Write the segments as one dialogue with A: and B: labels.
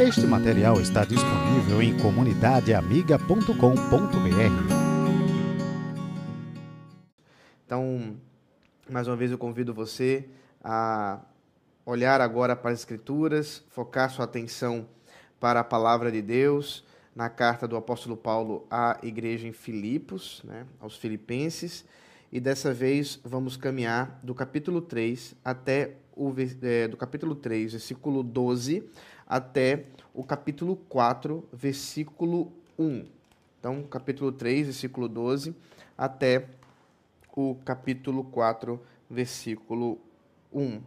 A: Este material está disponível em comunidadeamiga.com.br.
B: Então, mais uma vez eu convido você a olhar agora para as Escrituras, focar sua atenção para a palavra de Deus, na carta do apóstolo Paulo à igreja em Filipos, né, aos filipenses, e dessa vez vamos caminhar do capítulo 3 até o é, do capítulo 3, versículo 12, até o capítulo 4, versículo 1. Então, capítulo 3, versículo 12, até o capítulo 4, versículo 1.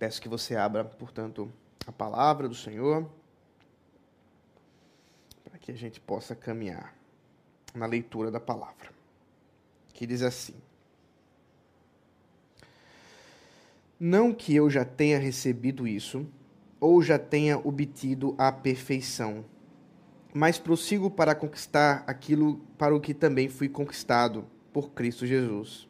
B: Peço que você abra, portanto, a palavra do Senhor, para que a gente possa caminhar na leitura da palavra, que diz assim: Não que eu já tenha recebido isso, ou já tenha obtido a perfeição, mas prossigo para conquistar aquilo para o que também fui conquistado por Cristo Jesus.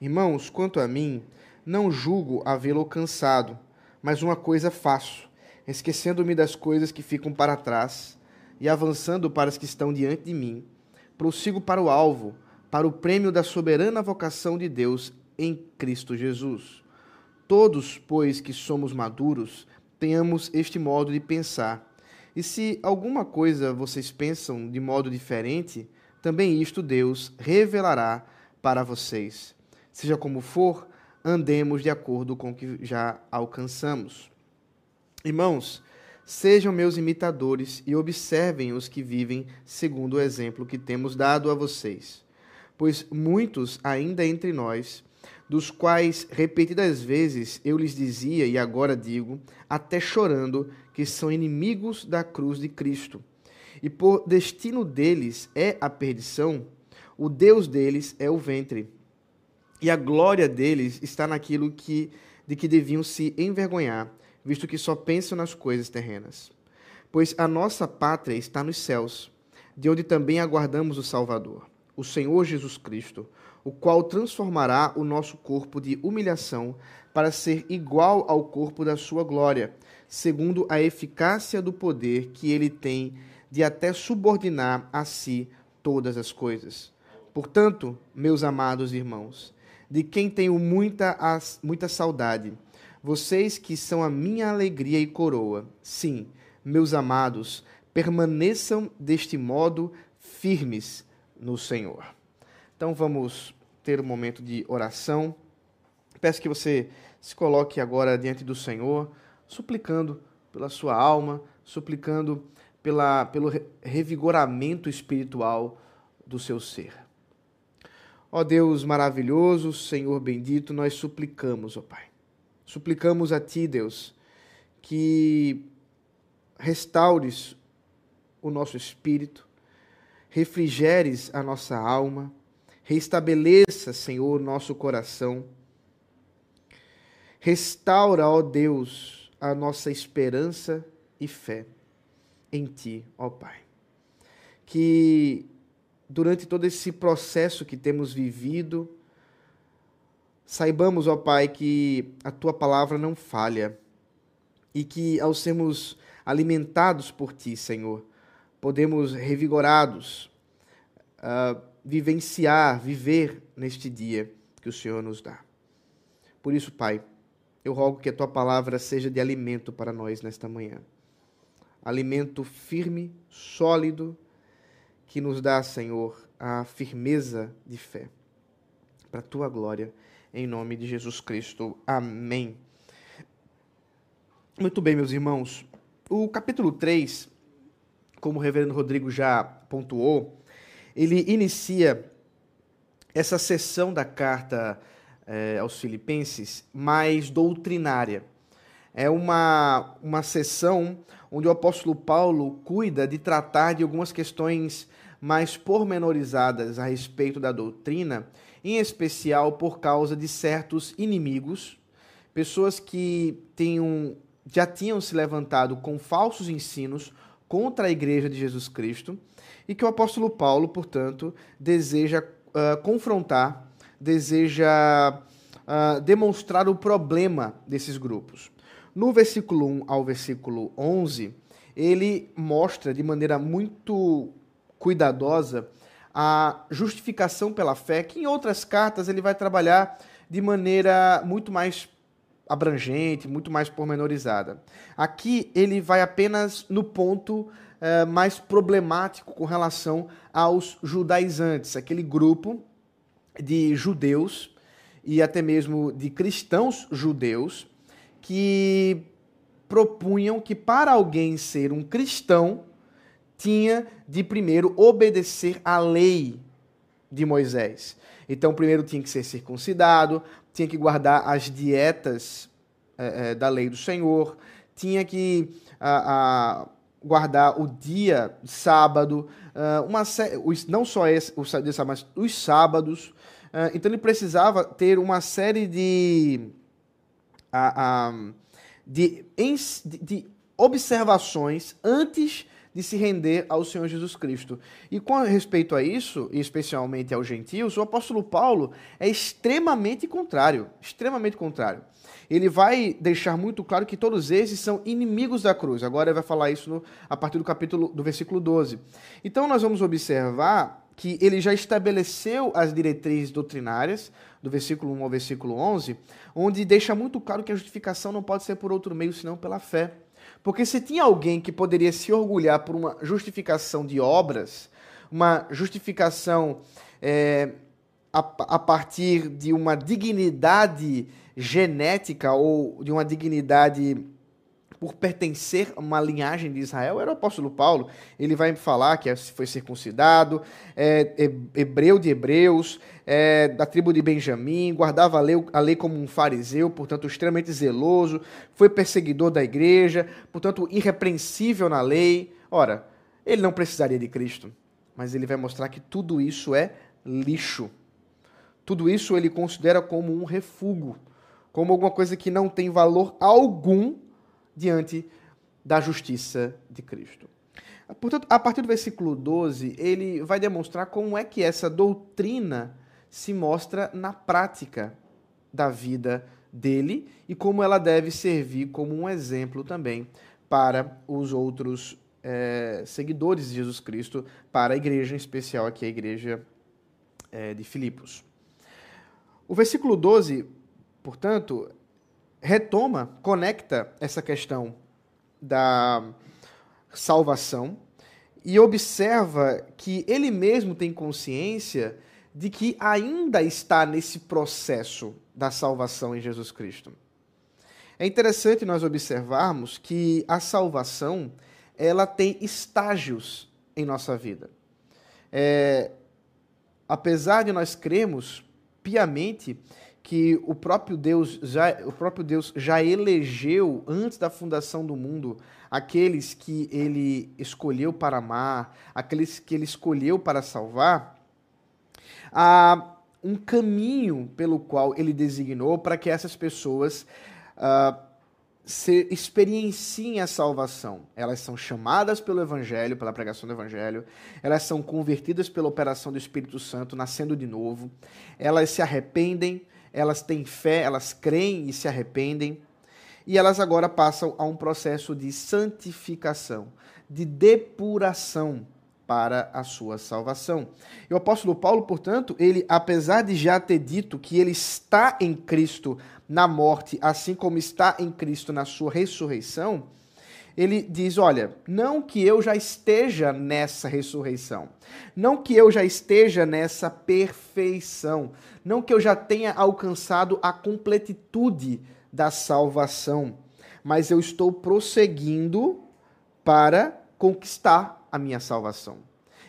B: Irmãos, quanto a mim, não julgo havê-lo alcançado, mas uma coisa faço, esquecendo-me das coisas que ficam para trás e avançando para as que estão diante de mim, prossigo para o alvo, para o prêmio da soberana vocação de Deus em Cristo Jesus. Todos, pois, que somos maduros, tenhamos este modo de pensar. E se alguma coisa vocês pensam de modo diferente, também isto Deus revelará para vocês. Seja como for, andemos de acordo com o que já alcançamos. Irmãos, sejam meus imitadores e observem os que vivem segundo o exemplo que temos dado a vocês. Pois muitos ainda entre nós, dos quais repetidas vezes eu lhes dizia e agora digo, até chorando, que são inimigos da cruz de Cristo. E por destino deles é a perdição, o Deus deles é o ventre e a glória deles está naquilo que, de que deviam se envergonhar, visto que só pensam nas coisas terrenas. Pois a nossa pátria está nos céus, de onde também aguardamos o Salvador, o Senhor Jesus Cristo, o qual transformará o nosso corpo de humilhação para ser igual ao corpo da sua glória, segundo a eficácia do poder que ele tem de até subordinar a si todas as coisas. Portanto, meus amados irmãos, de quem tenho muita, muita saudade. Vocês que são a minha alegria e coroa. Sim, meus amados, permaneçam deste modo firmes no Senhor. Então vamos ter um momento de oração. Peço que você se coloque agora diante do Senhor, suplicando pela sua alma, suplicando pela, pelo revigoramento espiritual do seu ser. Ó Deus maravilhoso, Senhor bendito, nós suplicamos, ó Pai. Suplicamos a Ti, Deus, que restaures o nosso espírito, refrigeres a nossa alma, restabeleça, Senhor, nosso coração. Restaura, ó Deus, a nossa esperança e fé em Ti, ó Pai. Que durante todo esse processo que temos vivido, saibamos, ó Pai, que a tua palavra não falha e que ao sermos alimentados por ti, Senhor, podemos revigorados uh, vivenciar, viver neste dia que o Senhor nos dá. Por isso, Pai, eu rogo que a tua palavra seja de alimento para nós nesta manhã. Alimento firme, sólido, que nos dá, Senhor, a firmeza de fé. Para a tua glória, em nome de Jesus Cristo. Amém. Muito bem, meus irmãos. O capítulo 3, como o reverendo Rodrigo já pontuou, ele inicia essa sessão da carta eh, aos Filipenses mais doutrinária. É uma, uma sessão onde o apóstolo Paulo cuida de tratar de algumas questões mais pormenorizadas a respeito da doutrina, em especial por causa de certos inimigos, pessoas que tenham, já tinham se levantado com falsos ensinos contra a igreja de Jesus Cristo e que o apóstolo Paulo, portanto, deseja uh, confrontar, deseja uh, demonstrar o problema desses grupos. No versículo 1 ao versículo 11, ele mostra de maneira muito cuidadosa a justificação pela fé, que em outras cartas ele vai trabalhar de maneira muito mais abrangente, muito mais pormenorizada. Aqui ele vai apenas no ponto eh, mais problemático com relação aos judaizantes, aquele grupo de judeus e até mesmo de cristãos judeus que propunham que para alguém ser um cristão tinha de primeiro obedecer à lei de Moisés. Então, primeiro tinha que ser circuncidado, tinha que guardar as dietas é, é, da lei do Senhor, tinha que a, a, guardar o dia sábado, uh, uma, não só esse, o dia sábado, mas os sábados. Uh, então, ele precisava ter uma série de, de, de, de observações antes de se render ao Senhor Jesus Cristo. E com respeito a isso, e especialmente aos gentios, o apóstolo Paulo é extremamente contrário, extremamente contrário. Ele vai deixar muito claro que todos esses são inimigos da cruz. Agora ele vai falar isso no, a partir do capítulo do versículo 12. Então nós vamos observar que ele já estabeleceu as diretrizes doutrinárias, do versículo 1 ao versículo 11, onde deixa muito claro que a justificação não pode ser por outro meio senão pela fé. Porque se tinha alguém que poderia se orgulhar por uma justificação de obras, uma justificação é, a, a partir de uma dignidade genética ou de uma dignidade por pertencer a uma linhagem de Israel era o apóstolo Paulo. Ele vai falar que foi circuncidado, é, hebreu de hebreus, é, da tribo de Benjamim, guardava a lei, a lei como um fariseu, portanto extremamente zeloso, foi perseguidor da igreja, portanto irrepreensível na lei. Ora, ele não precisaria de Cristo, mas ele vai mostrar que tudo isso é lixo. Tudo isso ele considera como um refúgio, como alguma coisa que não tem valor algum diante da justiça de Cristo. Portanto, a partir do versículo 12, ele vai demonstrar como é que essa doutrina se mostra na prática da vida dele e como ela deve servir como um exemplo também para os outros é, seguidores de Jesus Cristo, para a igreja em especial aqui, a igreja é, de Filipos. O versículo 12, portanto, retoma, conecta essa questão da salvação e observa que ele mesmo tem consciência de que ainda está nesse processo da salvação em Jesus Cristo. É interessante nós observarmos que a salvação ela tem estágios em nossa vida. É, apesar de nós cremos piamente que o próprio Deus já o próprio Deus já elegeu antes da fundação do mundo aqueles que ele escolheu para amar, aqueles que ele escolheu para salvar, há um caminho pelo qual ele designou para que essas pessoas uh, se experienciem a salvação. Elas são chamadas pelo Evangelho, pela pregação do Evangelho, elas são convertidas pela operação do Espírito Santo, nascendo de novo, elas se arrependem, elas têm fé, elas creem e se arrependem, e elas agora passam a um processo de santificação, de depuração para a sua salvação. E o apóstolo Paulo, portanto, ele, apesar de já ter dito que ele está em Cristo na morte, assim como está em Cristo na sua ressurreição, ele diz: Olha, não que eu já esteja nessa ressurreição, não que eu já esteja nessa perfeição, não que eu já tenha alcançado a completitude da salvação, mas eu estou prosseguindo para conquistar a minha salvação.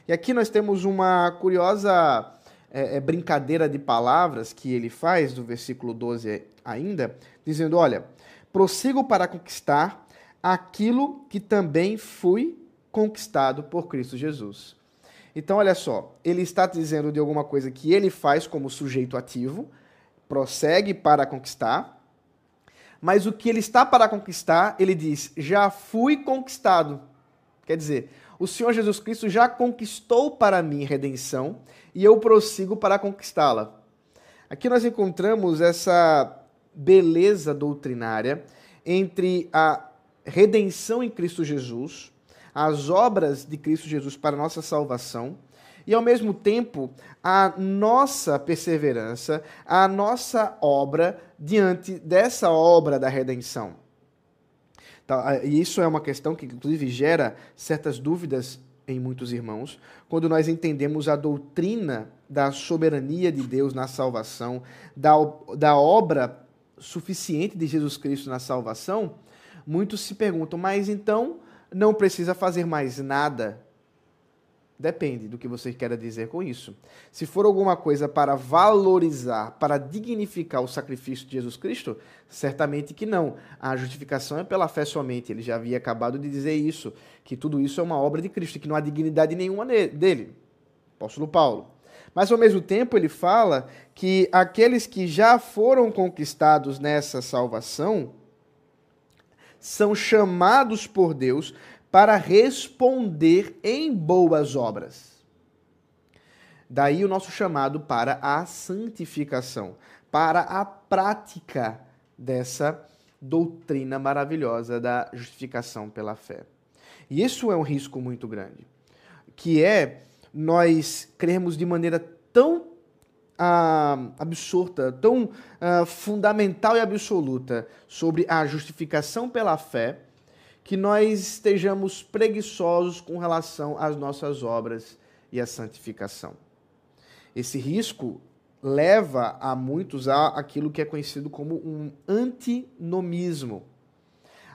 B: E aqui nós temos uma curiosa é, é, brincadeira de palavras que ele faz, do versículo 12 ainda, dizendo: Olha, prossigo para conquistar aquilo que também fui conquistado por Cristo Jesus. Então, olha só, ele está dizendo de alguma coisa que ele faz como sujeito ativo, prossegue para conquistar, mas o que ele está para conquistar, ele diz: já fui conquistado. Quer dizer, o Senhor Jesus Cristo já conquistou para mim redenção e eu prossigo para conquistá-la. Aqui nós encontramos essa beleza doutrinária entre a redenção em Cristo Jesus, as obras de Cristo Jesus para nossa salvação e, ao mesmo tempo, a nossa perseverança, a nossa obra diante dessa obra da redenção. Tá, e isso é uma questão que, inclusive, gera certas dúvidas em muitos irmãos, quando nós entendemos a doutrina da soberania de Deus na salvação, da, da obra suficiente de Jesus Cristo na salvação, muitos se perguntam, mas então não precisa fazer mais nada Depende do que você quer dizer com isso. Se for alguma coisa para valorizar, para dignificar o sacrifício de Jesus Cristo, certamente que não. A justificação é pela fé somente. Ele já havia acabado de dizer isso, que tudo isso é uma obra de Cristo, que não há dignidade nenhuma dele. Apóstolo Paulo. Mas ao mesmo tempo ele fala que aqueles que já foram conquistados nessa salvação são chamados por Deus para responder em boas obras. Daí o nosso chamado para a santificação, para a prática dessa doutrina maravilhosa da justificação pela fé. E isso é um risco muito grande, que é nós crermos de maneira tão ah, absurda, tão ah, fundamental e absoluta sobre a justificação pela fé, que nós estejamos preguiçosos com relação às nossas obras e à santificação. Esse risco leva a muitos a aquilo que é conhecido como um antinomismo.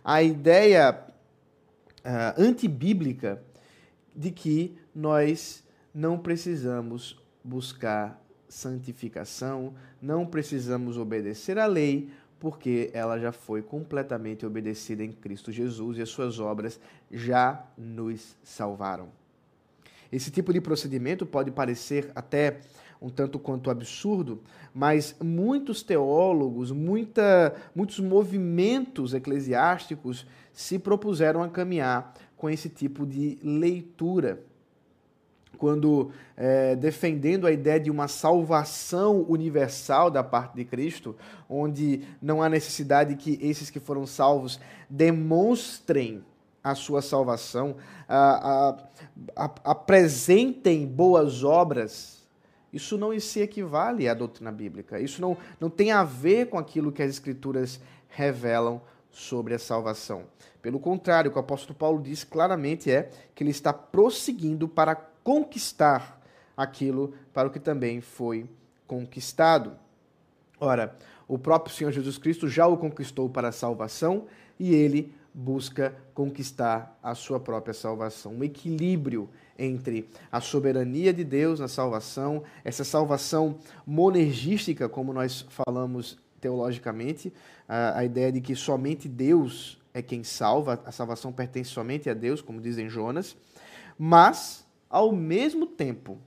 B: A ideia uh, antibíblica de que nós não precisamos buscar santificação, não precisamos obedecer à lei, porque ela já foi completamente obedecida em Cristo Jesus e as suas obras já nos salvaram. Esse tipo de procedimento pode parecer até um tanto quanto absurdo, mas muitos teólogos, muita, muitos movimentos eclesiásticos se propuseram a caminhar com esse tipo de leitura quando é, defendendo a ideia de uma salvação universal da parte de Cristo, onde não há necessidade que esses que foram salvos demonstrem a sua salvação, a, a, a, apresentem boas obras, isso não se equivale à doutrina bíblica. Isso não, não tem a ver com aquilo que as Escrituras revelam sobre a salvação. Pelo contrário, o que o apóstolo Paulo diz claramente é que ele está prosseguindo para conquistar aquilo para o que também foi conquistado. Ora, o próprio Senhor Jesus Cristo já o conquistou para a salvação e ele busca conquistar a sua própria salvação. Um equilíbrio entre a soberania de Deus na salvação, essa salvação monergística, como nós falamos teologicamente, a, a ideia de que somente Deus é quem salva, a salvação pertence somente a Deus, como dizem Jonas, mas ao mesmo tempo,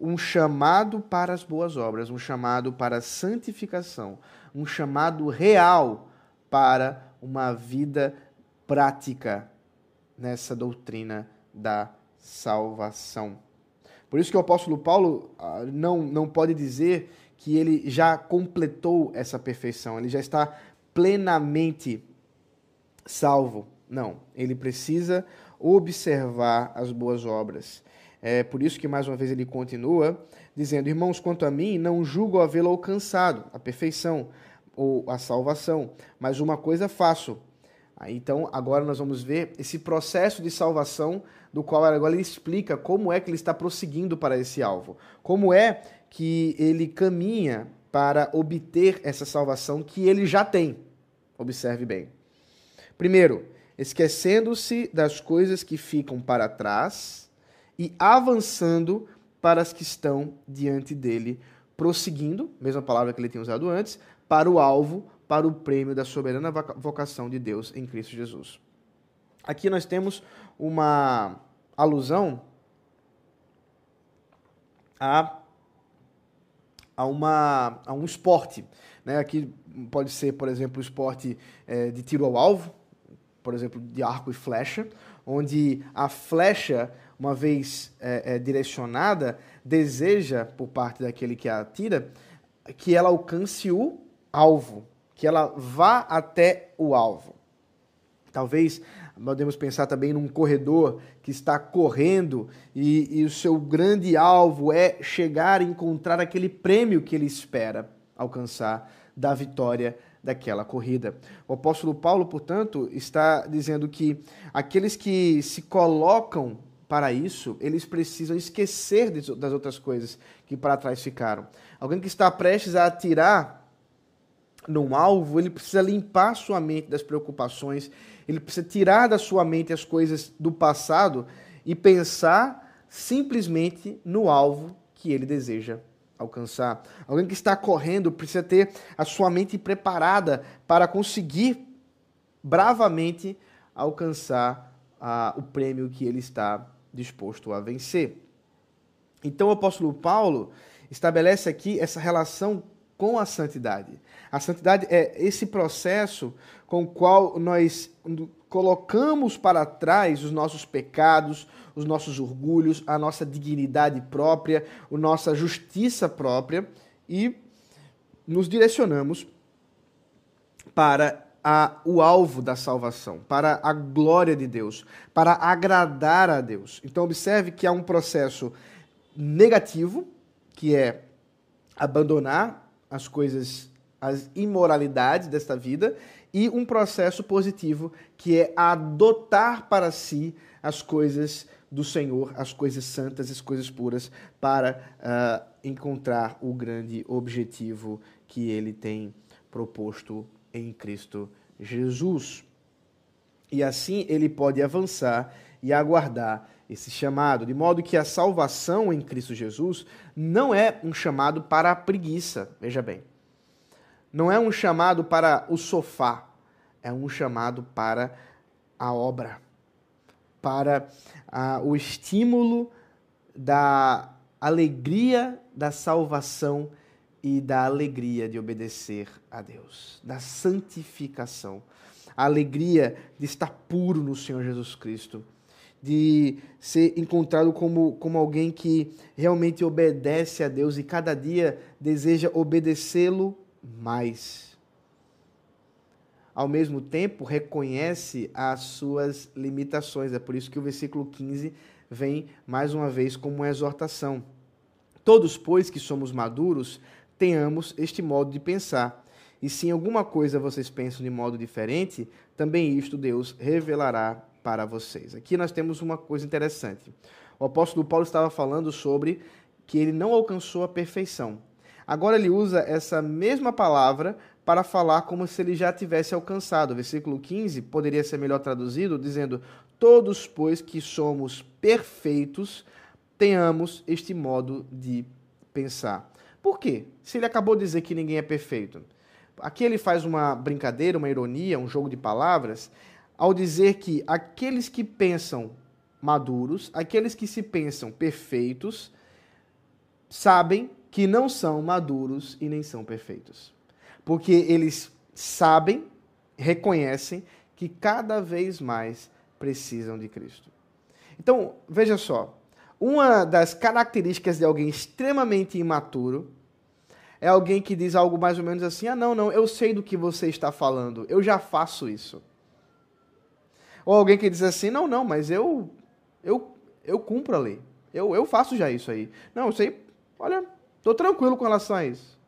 B: um chamado para as boas obras, um chamado para a santificação, um chamado real para uma vida prática nessa doutrina da salvação. Por isso que o apóstolo Paulo ah, não, não pode dizer que ele já completou essa perfeição, ele já está plenamente salvo. Não, ele precisa observar as boas obras. É por isso que, mais uma vez, ele continua dizendo: Irmãos, quanto a mim, não julgo havê-lo alcançado, a perfeição ou a salvação, mas uma coisa faço. Então, agora nós vamos ver esse processo de salvação, do qual agora ele explica como é que ele está prosseguindo para esse alvo. Como é que ele caminha para obter essa salvação que ele já tem. Observe bem. Primeiro, esquecendo-se das coisas que ficam para trás e avançando para as que estão diante dele, prosseguindo, mesma palavra que ele tinha usado antes, para o alvo, para o prêmio da soberana vocação de Deus em Cristo Jesus. Aqui nós temos uma alusão a, a, uma, a um esporte. Né? Aqui pode ser, por exemplo, o esporte é, de tiro ao alvo, por exemplo, de arco e flecha, onde a flecha, uma vez é, é, direcionada, deseja, por parte daquele que a atira, que ela alcance o alvo, que ela vá até o alvo. Talvez podemos pensar também num corredor que está correndo e, e, o seu grande alvo é chegar e encontrar aquele prêmio que ele espera alcançar da vitória daquela corrida. O apóstolo Paulo, portanto, está dizendo que aqueles que se colocam para isso, eles precisam esquecer das outras coisas que para trás ficaram. Alguém que está prestes a atirar num alvo, ele precisa limpar sua mente das preocupações, ele precisa tirar da sua mente as coisas do passado e pensar simplesmente no alvo que ele deseja alcançar. Alguém que está correndo precisa ter a sua mente preparada para conseguir bravamente alcançar ah, o prêmio que ele está disposto a vencer. Então o apóstolo Paulo estabelece aqui essa relação com a santidade. A santidade é esse processo com o qual nós colocamos para trás os nossos pecados, os nossos orgulhos, a nossa dignidade própria, a nossa justiça própria e nos direcionamos para a, o alvo da salvação, para a glória de Deus, para agradar a Deus. Então, observe que há um processo negativo, que é abandonar as coisas, as imoralidades desta vida, e um processo positivo, que é adotar para si as coisas do Senhor, as coisas santas, as coisas puras, para uh, encontrar o grande objetivo que ele tem proposto em Cristo Jesus. E assim ele pode avançar e aguardar esse chamado, de modo que a salvação em Cristo Jesus não é um chamado para a preguiça, veja bem. Não é um chamado para o sofá, é um chamado para a obra, para ah, o estímulo da alegria da salvação e da alegria de obedecer a Deus, da santificação, a alegria de estar puro no Senhor Jesus Cristo, de ser encontrado como, como alguém que realmente obedece a Deus e cada dia deseja obedecê-lo mais. Ao mesmo tempo, reconhece as suas limitações. É por isso que o versículo 15 vem mais uma vez como uma exortação. Todos, pois, que somos maduros, tenhamos este modo de pensar. E se em alguma coisa vocês pensam de modo diferente, também isto Deus revelará para vocês. Aqui nós temos uma coisa interessante. O apóstolo Paulo estava falando sobre que ele não alcançou a perfeição. Agora ele usa essa mesma palavra para falar como se ele já tivesse alcançado. O versículo 15 poderia ser melhor traduzido dizendo: Todos, pois que somos perfeitos, tenhamos este modo de pensar. Por quê? Se ele acabou de dizer que ninguém é perfeito. Aqui ele faz uma brincadeira, uma ironia, um jogo de palavras, ao dizer que aqueles que pensam maduros, aqueles que se pensam perfeitos, sabem que não são maduros e nem são perfeitos. Porque eles sabem, reconhecem que cada vez mais precisam de Cristo. Então, veja só, uma das características de alguém extremamente imaturo é alguém que diz algo mais ou menos assim: ah, não, não, eu sei do que você está falando, eu já faço isso. Ou alguém que diz assim: não, não, mas eu, eu, eu cumpro a lei, eu, eu faço já isso aí. Não, eu sei, olha, estou tranquilo com relação a isso.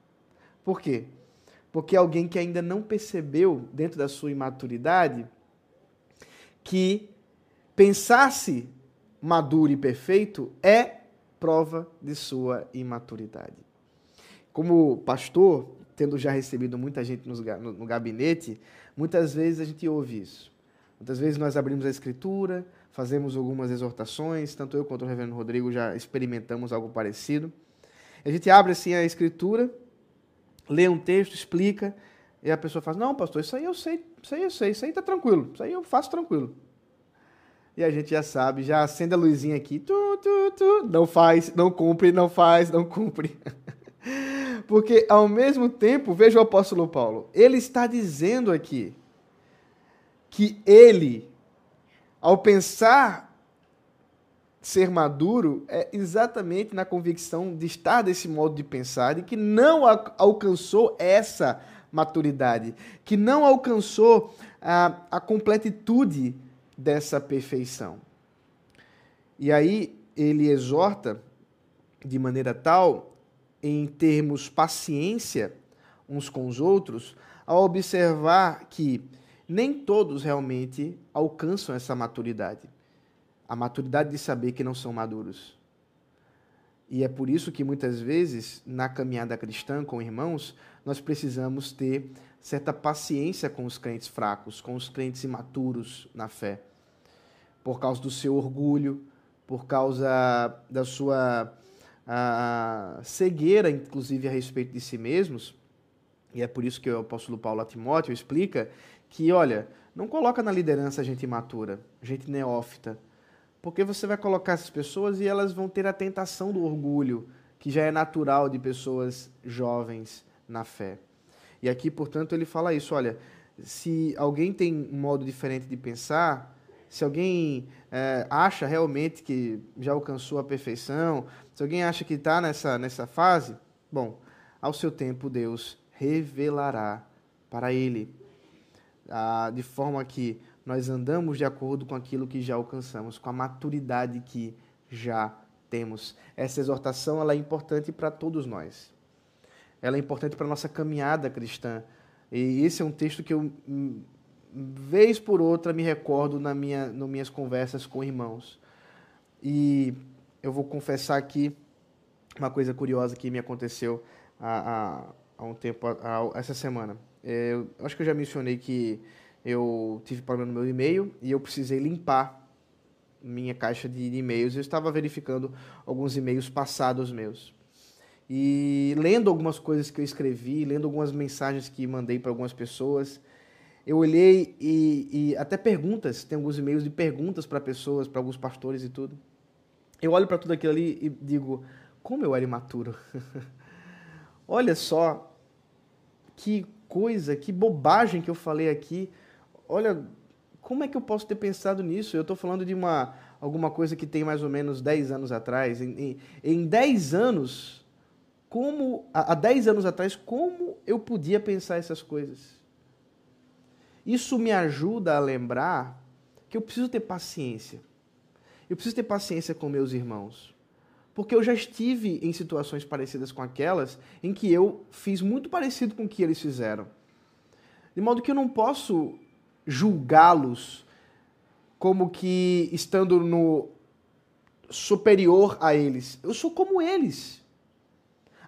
B: Por quê? Porque é alguém que ainda não percebeu, dentro da sua imaturidade, que pensar-se maduro e perfeito é prova de sua imaturidade. Como pastor, tendo já recebido muita gente no gabinete, muitas vezes a gente ouve isso. Muitas vezes nós abrimos a escritura, fazemos algumas exortações, tanto eu quanto o reverendo Rodrigo já experimentamos algo parecido. A gente abre assim a escritura, lê um texto, explica, e a pessoa fala: Não, pastor, isso aí eu sei, isso aí eu sei, isso aí está tranquilo, isso aí eu faço tranquilo e a gente já sabe, já acende a luzinha aqui, tu, tu, tu, não faz, não cumpre, não faz, não cumpre. Porque ao mesmo tempo, veja o apóstolo Paulo, ele está dizendo aqui que ele, ao pensar ser maduro é exatamente na convicção de estar desse modo de pensar e que não alcançou essa maturidade, que não alcançou a, a completitude dessa perfeição. E aí ele exorta de maneira tal, em termos paciência uns com os outros, ao observar que nem todos realmente alcançam essa maturidade. A maturidade de saber que não são maduros. E é por isso que muitas vezes, na caminhada cristã com irmãos, nós precisamos ter certa paciência com os crentes fracos, com os crentes imaturos na fé. Por causa do seu orgulho, por causa da sua a cegueira, inclusive, a respeito de si mesmos. E é por isso que o apóstolo Paulo a Timóteo explica que, olha, não coloca na liderança gente imatura, gente neófita, porque você vai colocar essas pessoas e elas vão ter a tentação do orgulho, que já é natural de pessoas jovens na fé. E aqui, portanto, ele fala isso: olha, se alguém tem um modo diferente de pensar, se alguém é, acha realmente que já alcançou a perfeição, se alguém acha que está nessa, nessa fase, bom, ao seu tempo Deus revelará para ele, ah, de forma que nós andamos de acordo com aquilo que já alcançamos, com a maturidade que já temos. Essa exortação ela é importante para todos nós ela é importante para a nossa caminhada cristã. E esse é um texto que eu, vez por outra, me recordo na minha, nas minhas conversas com irmãos. E eu vou confessar aqui uma coisa curiosa que me aconteceu há, há, há um tempo, há, essa semana. É, eu acho que eu já mencionei que eu tive problema no meu e-mail e eu precisei limpar minha caixa de e-mails. Eu estava verificando alguns e-mails passados meus. E lendo algumas coisas que eu escrevi, lendo algumas mensagens que mandei para algumas pessoas, eu olhei e, e, até perguntas, tem alguns e-mails de perguntas para pessoas, para alguns pastores e tudo. Eu olho para tudo aquilo ali e digo, como eu era imaturo. Olha só que coisa, que bobagem que eu falei aqui. Olha, como é que eu posso ter pensado nisso? Eu estou falando de uma alguma coisa que tem mais ou menos 10 anos atrás. Em, em, em 10 anos, como há 10 anos atrás, como eu podia pensar essas coisas. Isso me ajuda a lembrar que eu preciso ter paciência. Eu preciso ter paciência com meus irmãos. Porque eu já estive em situações parecidas com aquelas em que eu fiz muito parecido com o que eles fizeram. De modo que eu não posso julgá-los como que estando no superior a eles. Eu sou como eles.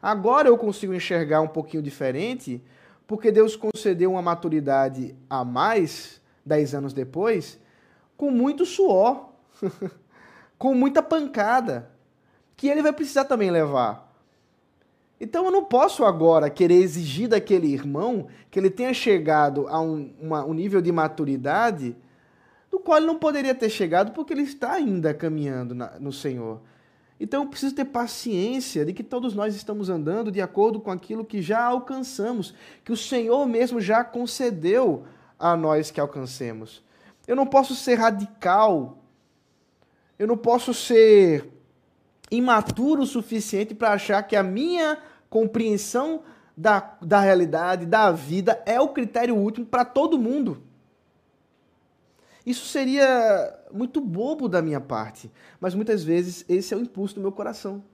B: Agora eu consigo enxergar um pouquinho diferente, porque Deus concedeu uma maturidade a mais, dez anos depois, com muito suor, com muita pancada, que ele vai precisar também levar. Então eu não posso agora querer exigir daquele irmão que ele tenha chegado a um, uma, um nível de maturidade do qual ele não poderia ter chegado porque ele está ainda caminhando na, no Senhor. Então eu preciso ter paciência de que todos nós estamos andando de acordo com aquilo que já alcançamos, que o Senhor mesmo já concedeu a nós que alcancemos. Eu não posso ser radical, eu não posso ser imaturo o suficiente para achar que a minha compreensão da, da realidade, da vida, é o critério último para todo mundo. Isso seria muito bobo da minha parte, mas muitas vezes esse é o impulso do meu coração.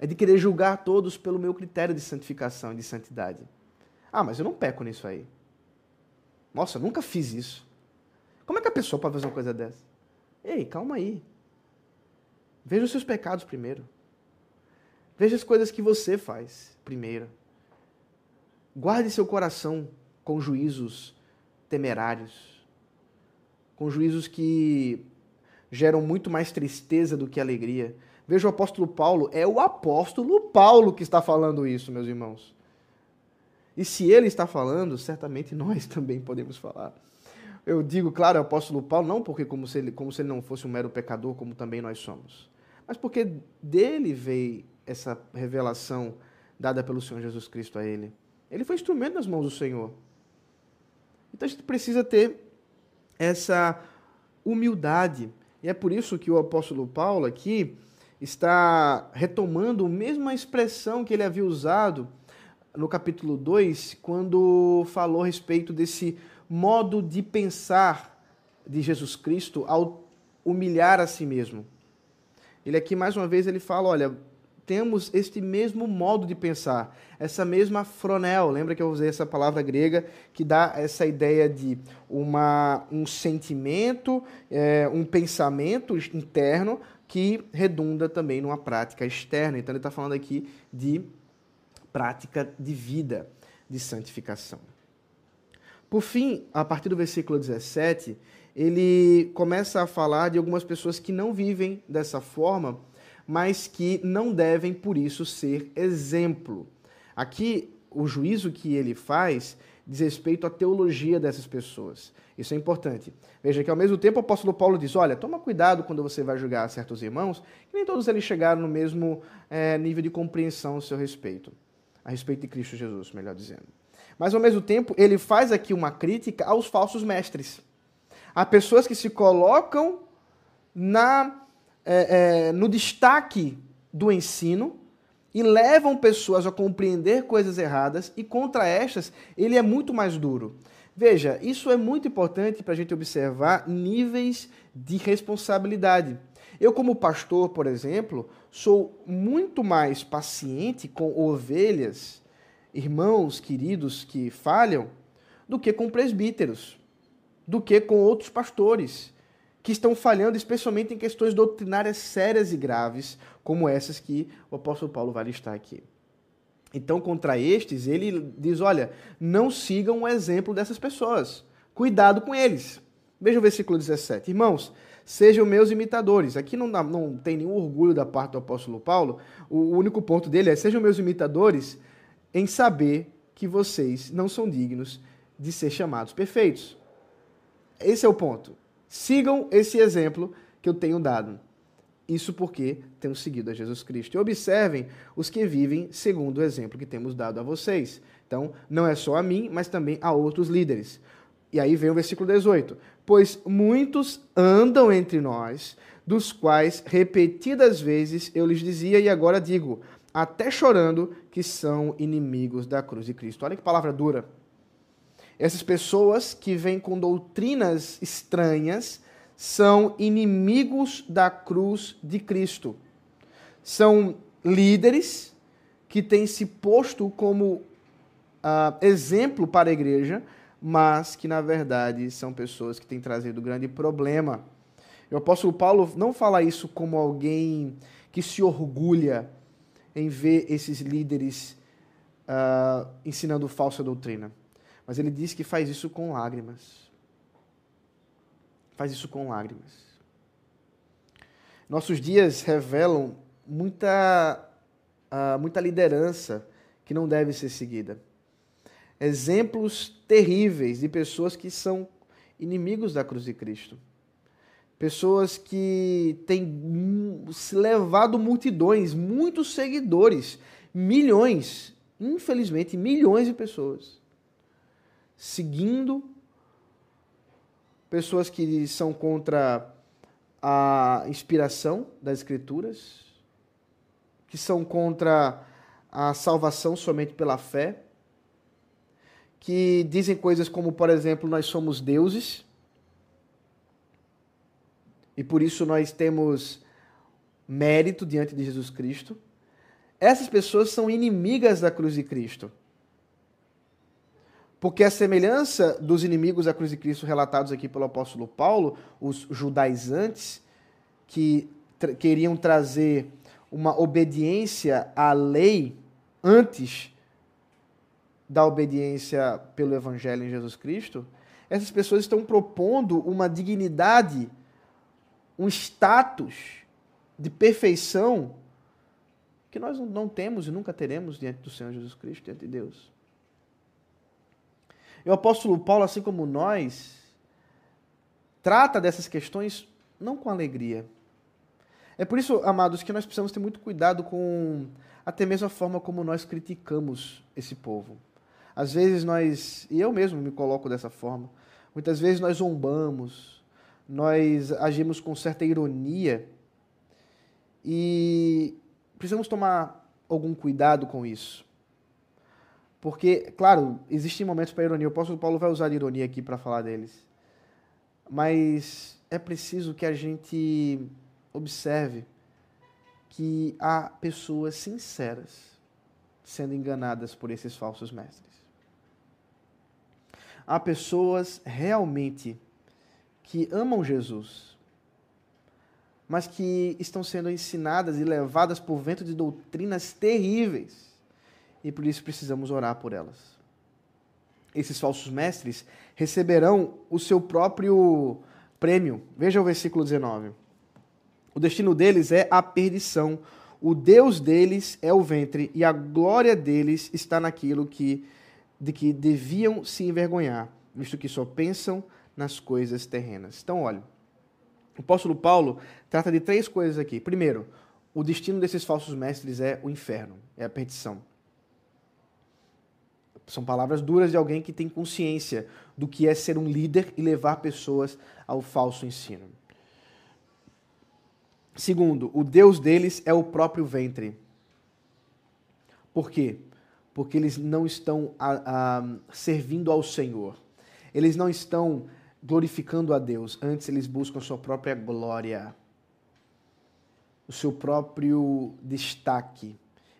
B: É de querer julgar todos pelo meu critério de santificação e de santidade. Ah, mas eu não peco nisso aí. Nossa, eu nunca fiz isso. Como é que a pessoa pode fazer uma coisa dessa? Ei, calma aí. Veja os seus pecados primeiro. Veja as coisas que você faz primeiro. Guarde seu coração com juízos temerários com juízos que geram muito mais tristeza do que alegria. Veja o apóstolo Paulo, é o apóstolo Paulo que está falando isso, meus irmãos. E se ele está falando, certamente nós também podemos falar. Eu digo, claro, o apóstolo Paulo, não porque como se, ele, como se ele não fosse um mero pecador, como também nós somos, mas porque dele veio essa revelação dada pelo Senhor Jesus Cristo a ele. Ele foi instrumento nas mãos do Senhor. Então a gente precisa ter essa humildade E é por isso que o apóstolo Paulo aqui está retomando a mesma expressão que ele havia usado no capítulo 2, quando falou a respeito desse modo de pensar de Jesus Cristo ao humilhar a si mesmo. Ele aqui mais uma vez ele fala, olha, temos este mesmo modo de pensar, essa mesma fronel. Lembra que eu usei essa palavra grega que dá essa ideia de uma, um sentimento, é, um pensamento interno que redunda também numa prática externa. Então ele está falando aqui de prática de vida, de santificação. Por fim, a partir do versículo 17, ele começa a falar de algumas pessoas que não vivem dessa forma, mas que não devem, por isso, ser exemplo. Aqui, o juízo que ele faz diz respeito à teologia dessas pessoas. Isso é importante. Veja que, ao mesmo tempo, o apóstolo Paulo diz: olha, toma cuidado quando você vai julgar certos irmãos, que nem todos eles chegaram no mesmo é, nível de compreensão a seu respeito, a respeito de Cristo Jesus, melhor dizendo. Mas, ao mesmo tempo, ele faz aqui uma crítica aos falsos mestres. Há pessoas que se colocam na, é, é, no destaque do ensino e levam pessoas a compreender coisas erradas, e contra estas ele é muito mais duro. Veja, isso é muito importante para a gente observar níveis de responsabilidade. Eu, como pastor, por exemplo, sou muito mais paciente com ovelhas, irmãos queridos que falham, do que com presbíteros, do que com outros pastores que estão falhando, especialmente em questões doutrinárias sérias e graves, como essas que o apóstolo Paulo vai listar aqui. Então, contra estes, ele diz: olha, não sigam o exemplo dessas pessoas. Cuidado com eles. Veja o versículo 17. Irmãos, sejam meus imitadores. Aqui não, não tem nenhum orgulho da parte do apóstolo Paulo. O único ponto dele é: sejam meus imitadores em saber que vocês não são dignos de ser chamados perfeitos. Esse é o ponto. Sigam esse exemplo que eu tenho dado. Isso porque tenho seguido a Jesus Cristo. E observem os que vivem segundo o exemplo que temos dado a vocês. Então, não é só a mim, mas também a outros líderes. E aí vem o versículo 18: Pois muitos andam entre nós, dos quais repetidas vezes eu lhes dizia e agora digo, até chorando, que são inimigos da cruz de Cristo. Olha que palavra dura. Essas pessoas que vêm com doutrinas estranhas, são inimigos da cruz de Cristo. São líderes que têm se posto como uh, exemplo para a igreja, mas que na verdade são pessoas que têm trazido grande problema. O apóstolo Paulo não fala isso como alguém que se orgulha em ver esses líderes uh, ensinando falsa doutrina, mas ele diz que faz isso com lágrimas faz isso com lágrimas. Nossos dias revelam muita, uh, muita liderança que não deve ser seguida. Exemplos terríveis de pessoas que são inimigos da cruz de Cristo. Pessoas que têm levado multidões, muitos seguidores, milhões, infelizmente, milhões de pessoas, seguindo pessoas que são contra a inspiração das Escrituras, que são contra a salvação somente pela fé, que dizem coisas como, por exemplo, nós somos deuses e por isso nós temos mérito diante de Jesus Cristo. Essas pessoas são inimigas da cruz de Cristo. Porque a semelhança dos inimigos da cruz de Cristo relatados aqui pelo apóstolo Paulo, os judaizantes, que tra queriam trazer uma obediência à lei antes da obediência pelo evangelho em Jesus Cristo, essas pessoas estão propondo uma dignidade, um status de perfeição que nós não temos e nunca teremos diante do Senhor Jesus Cristo, diante de Deus. E o apóstolo Paulo, assim como nós, trata dessas questões não com alegria. É por isso, amados, que nós precisamos ter muito cuidado com até mesmo a forma como nós criticamos esse povo. Às vezes nós, e eu mesmo me coloco dessa forma, muitas vezes nós zombamos, nós agimos com certa ironia e precisamos tomar algum cuidado com isso. Porque, claro, existem momentos para ironia. O apóstolo Paulo vai usar ironia aqui para falar deles. Mas é preciso que a gente observe que há pessoas sinceras sendo enganadas por esses falsos mestres. Há pessoas realmente que amam Jesus, mas que estão sendo ensinadas e levadas por vento de doutrinas terríveis e por isso precisamos orar por elas. Esses falsos mestres receberão o seu próprio prêmio. Veja o versículo 19. O destino deles é a perdição. O Deus deles é o ventre e a glória deles está naquilo que de que deviam se envergonhar, visto que só pensam nas coisas terrenas. Então, olha, o apóstolo Paulo trata de três coisas aqui. Primeiro, o destino desses falsos mestres é o inferno, é a perdição. São palavras duras de alguém que tem consciência do que é ser um líder e levar pessoas ao falso ensino. Segundo, o Deus deles é o próprio ventre. Por quê? Porque eles não estão a, a, servindo ao Senhor. Eles não estão glorificando a Deus. Antes, eles buscam sua própria glória, o seu próprio destaque.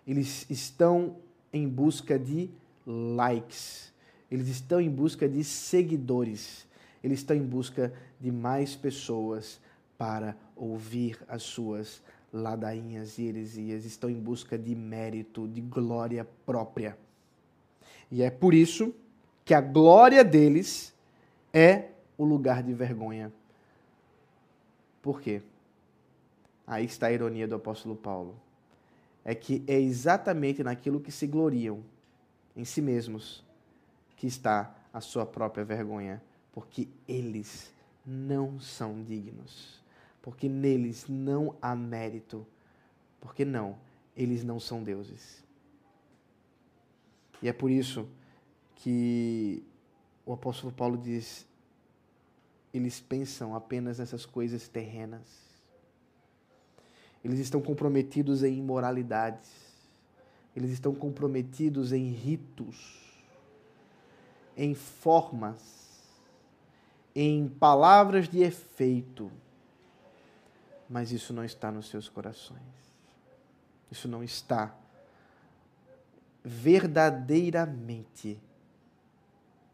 B: Eles estão em busca de likes. Eles estão em busca de seguidores. Eles estão em busca de mais pessoas para ouvir as suas ladainhas e heresias. Estão em busca de mérito, de glória própria. E é por isso que a glória deles é o lugar de vergonha. Por quê? Aí está a ironia do apóstolo Paulo. É que é exatamente naquilo que se gloriam em si mesmos que está a sua própria vergonha, porque eles não são dignos, porque neles não há mérito, porque não, eles não são deuses. E é por isso que o apóstolo Paulo diz: eles pensam apenas nessas coisas terrenas. Eles estão comprometidos em imoralidades eles estão comprometidos em ritos, em formas, em palavras de efeito. Mas isso não está nos seus corações. Isso não está verdadeiramente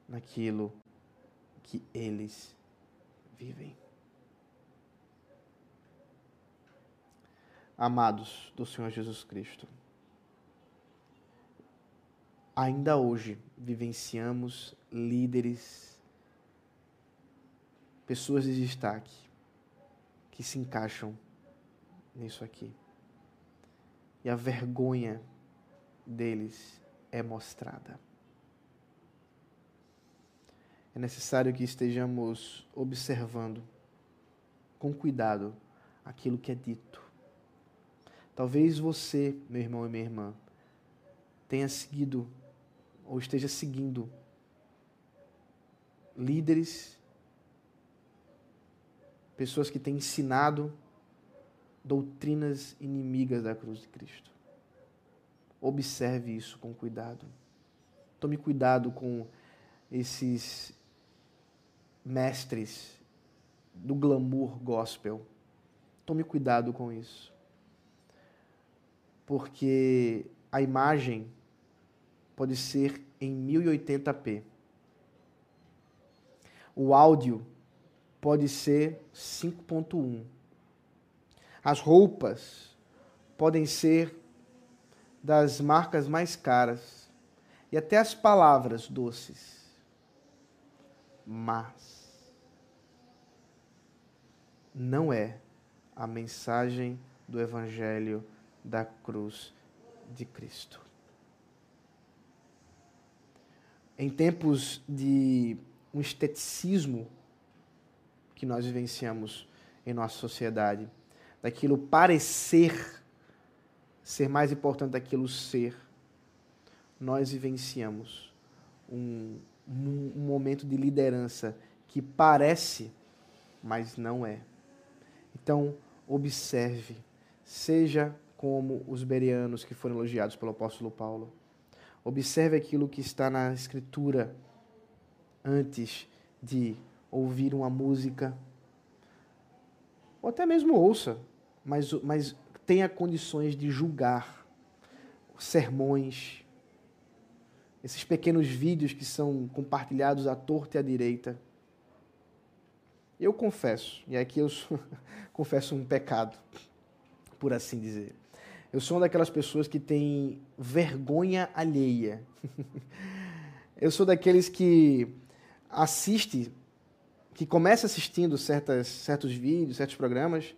B: naquilo que eles vivem. Amados do Senhor Jesus Cristo, ainda hoje vivenciamos líderes, pessoas de destaque que se encaixam nisso aqui. E a vergonha deles é mostrada. É necessário que estejamos observando com cuidado aquilo que é dito. Talvez você, meu irmão e minha irmã, tenha seguido ou esteja seguindo líderes, pessoas que têm ensinado doutrinas inimigas da cruz de Cristo. Observe isso com cuidado. Tome cuidado com esses mestres do glamour gospel. Tome cuidado com isso. Porque a imagem pode ser em 1080p. O áudio pode ser 5.1. As roupas podem ser das marcas mais caras e até as palavras doces. Mas não é a mensagem do evangelho da cruz de Cristo. em tempos de um esteticismo que nós vivenciamos em nossa sociedade, daquilo parecer ser mais importante daquilo ser, nós vivenciamos um, um, momento de liderança que parece mas não é. Então, observe, seja como os bereanos que foram elogiados pelo apóstolo Paulo. Observe aquilo que está na Escritura antes de ouvir uma música, ou até mesmo ouça, mas, mas tenha condições de julgar sermões, esses pequenos vídeos que são compartilhados à torta e à direita. Eu confesso, e aqui eu sou, confesso um pecado, por assim dizer. Eu sou uma daquelas pessoas que tem vergonha alheia. eu sou daqueles que assiste, que começa assistindo certas, certos vídeos, certos programas,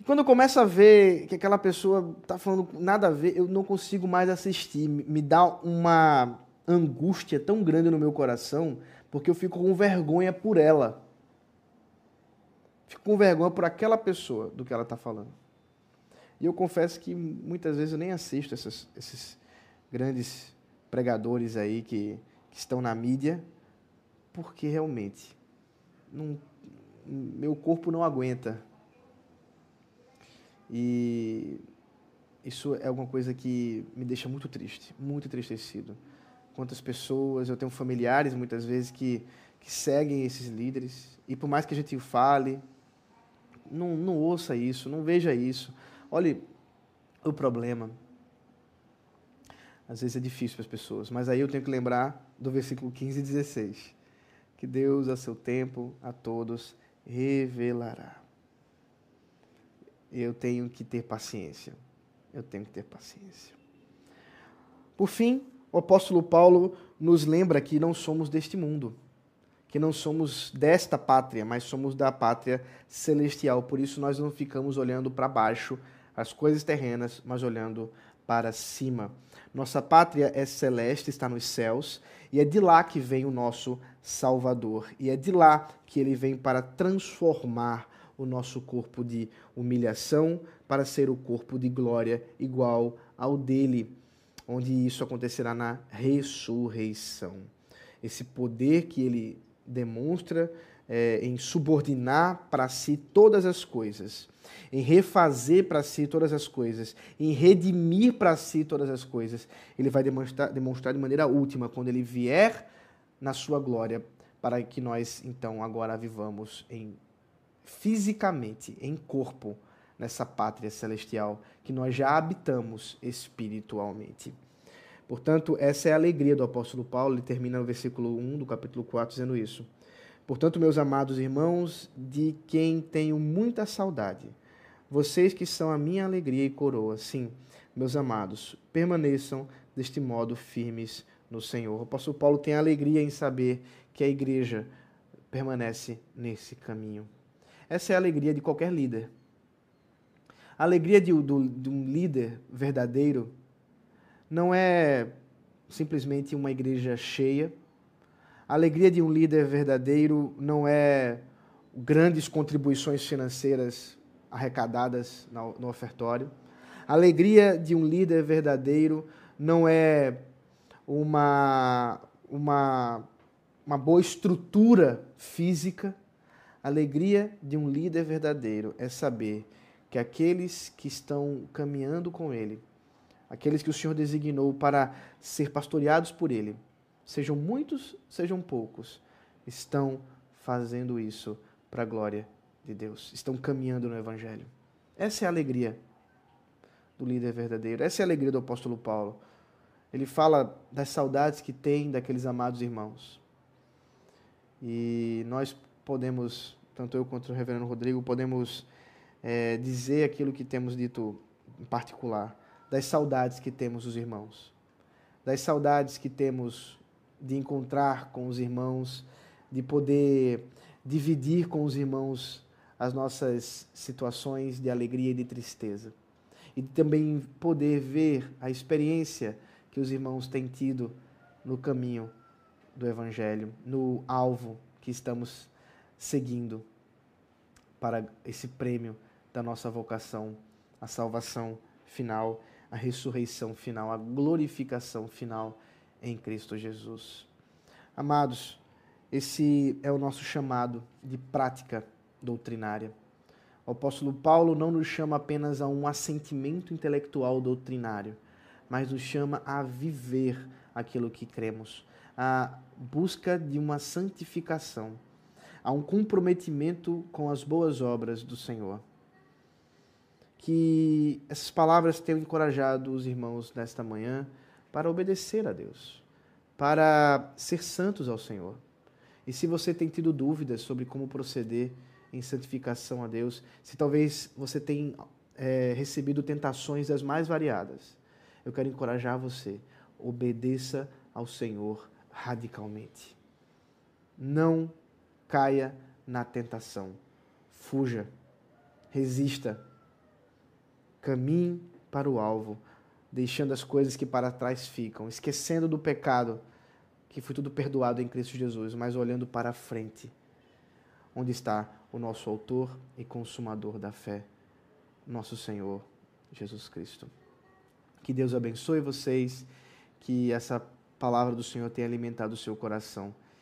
B: e quando eu começo a ver que aquela pessoa está falando nada a ver, eu não consigo mais assistir. Me dá uma angústia tão grande no meu coração, porque eu fico com vergonha por ela. Fico com vergonha por aquela pessoa do que ela está falando. E eu confesso que muitas vezes eu nem assisto essas, esses grandes pregadores aí que, que estão na mídia, porque realmente não, meu corpo não aguenta e isso é alguma coisa que me deixa muito triste, muito entristecido. Quantas pessoas, eu tenho familiares muitas vezes que, que seguem esses líderes, e por mais que a gente fale, não, não ouça isso, não veja isso. Olhe o problema. Às vezes é difícil para as pessoas, mas aí eu tenho que lembrar do versículo 15 e 16. Que Deus, a seu tempo, a todos revelará eu tenho que ter paciência. Eu tenho que ter paciência. Por fim, o apóstolo Paulo nos lembra que não somos deste mundo, que não somos desta pátria, mas somos da pátria celestial. Por isso nós não ficamos olhando para baixo, as coisas terrenas, mas olhando para cima. Nossa pátria é celeste, está nos céus, e é de lá que vem o nosso Salvador, e é de lá que ele vem para transformar o nosso corpo de humilhação para ser o corpo de glória igual ao dele, onde isso acontecerá na ressurreição. Esse poder que ele demonstra é, em subordinar para si todas as coisas, em refazer para si todas as coisas, em redimir para si todas as coisas, ele vai demonstrar, demonstrar de maneira última, quando ele vier na sua glória, para que nós então agora vivamos em fisicamente, em corpo, nessa pátria celestial que nós já habitamos espiritualmente. Portanto, essa é a alegria do apóstolo Paulo, ele termina no versículo 1 do capítulo 4 dizendo isso. Portanto, meus amados irmãos, de quem tenho muita saudade, vocês que são a minha alegria e coroa, sim, meus amados, permaneçam deste modo firmes no Senhor. O apóstolo Paulo tem alegria em saber que a igreja permanece nesse caminho. Essa é a alegria de qualquer líder. A alegria de, do, de um líder verdadeiro não é simplesmente uma igreja cheia. A alegria de um líder verdadeiro não é grandes contribuições financeiras arrecadadas no ofertório. A alegria de um líder verdadeiro não é uma, uma, uma boa estrutura física. A alegria de um líder verdadeiro é saber que aqueles que estão caminhando com ele, aqueles que o Senhor designou para ser pastoreados por ele, sejam muitos, sejam poucos, estão fazendo isso para a glória de Deus, estão caminhando no Evangelho. Essa é a alegria do líder verdadeiro, essa é a alegria do apóstolo Paulo. Ele fala das saudades que tem daqueles amados irmãos. E nós podemos, tanto eu quanto o reverendo Rodrigo, podemos é, dizer aquilo que temos dito em particular, das saudades que temos dos irmãos, das saudades que temos de encontrar com os irmãos, de poder dividir com os irmãos as nossas situações de alegria e de tristeza. E também poder ver a experiência que os irmãos têm tido no caminho do Evangelho, no alvo que estamos seguindo para esse prêmio da nossa vocação, a salvação final, a ressurreição final, a glorificação final em Cristo Jesus. Amados, Esse é o nosso chamado de prática doutrinária. O apóstolo Paulo não nos chama apenas a um assentimento intelectual doutrinário, mas nos chama a viver aquilo que cremos, a busca de uma santificação, a um comprometimento com as boas obras do Senhor. Que essas palavras tenham encorajado os irmãos nesta manhã para obedecer a Deus, para ser santos ao Senhor. E se você tem tido dúvidas sobre como proceder em santificação a Deus, se talvez você tenha é, recebido tentações das mais variadas, eu quero encorajar você, obedeça ao Senhor radicalmente. Não caia na tentação. Fuja. Resista. Caminhe para o alvo, deixando as coisas que para trás ficam, esquecendo do pecado, que foi tudo perdoado em Cristo Jesus, mas olhando para a frente, onde está o nosso autor e consumador da fé, nosso Senhor Jesus Cristo. Que Deus abençoe vocês, que essa palavra do Senhor tenha alimentado o seu coração.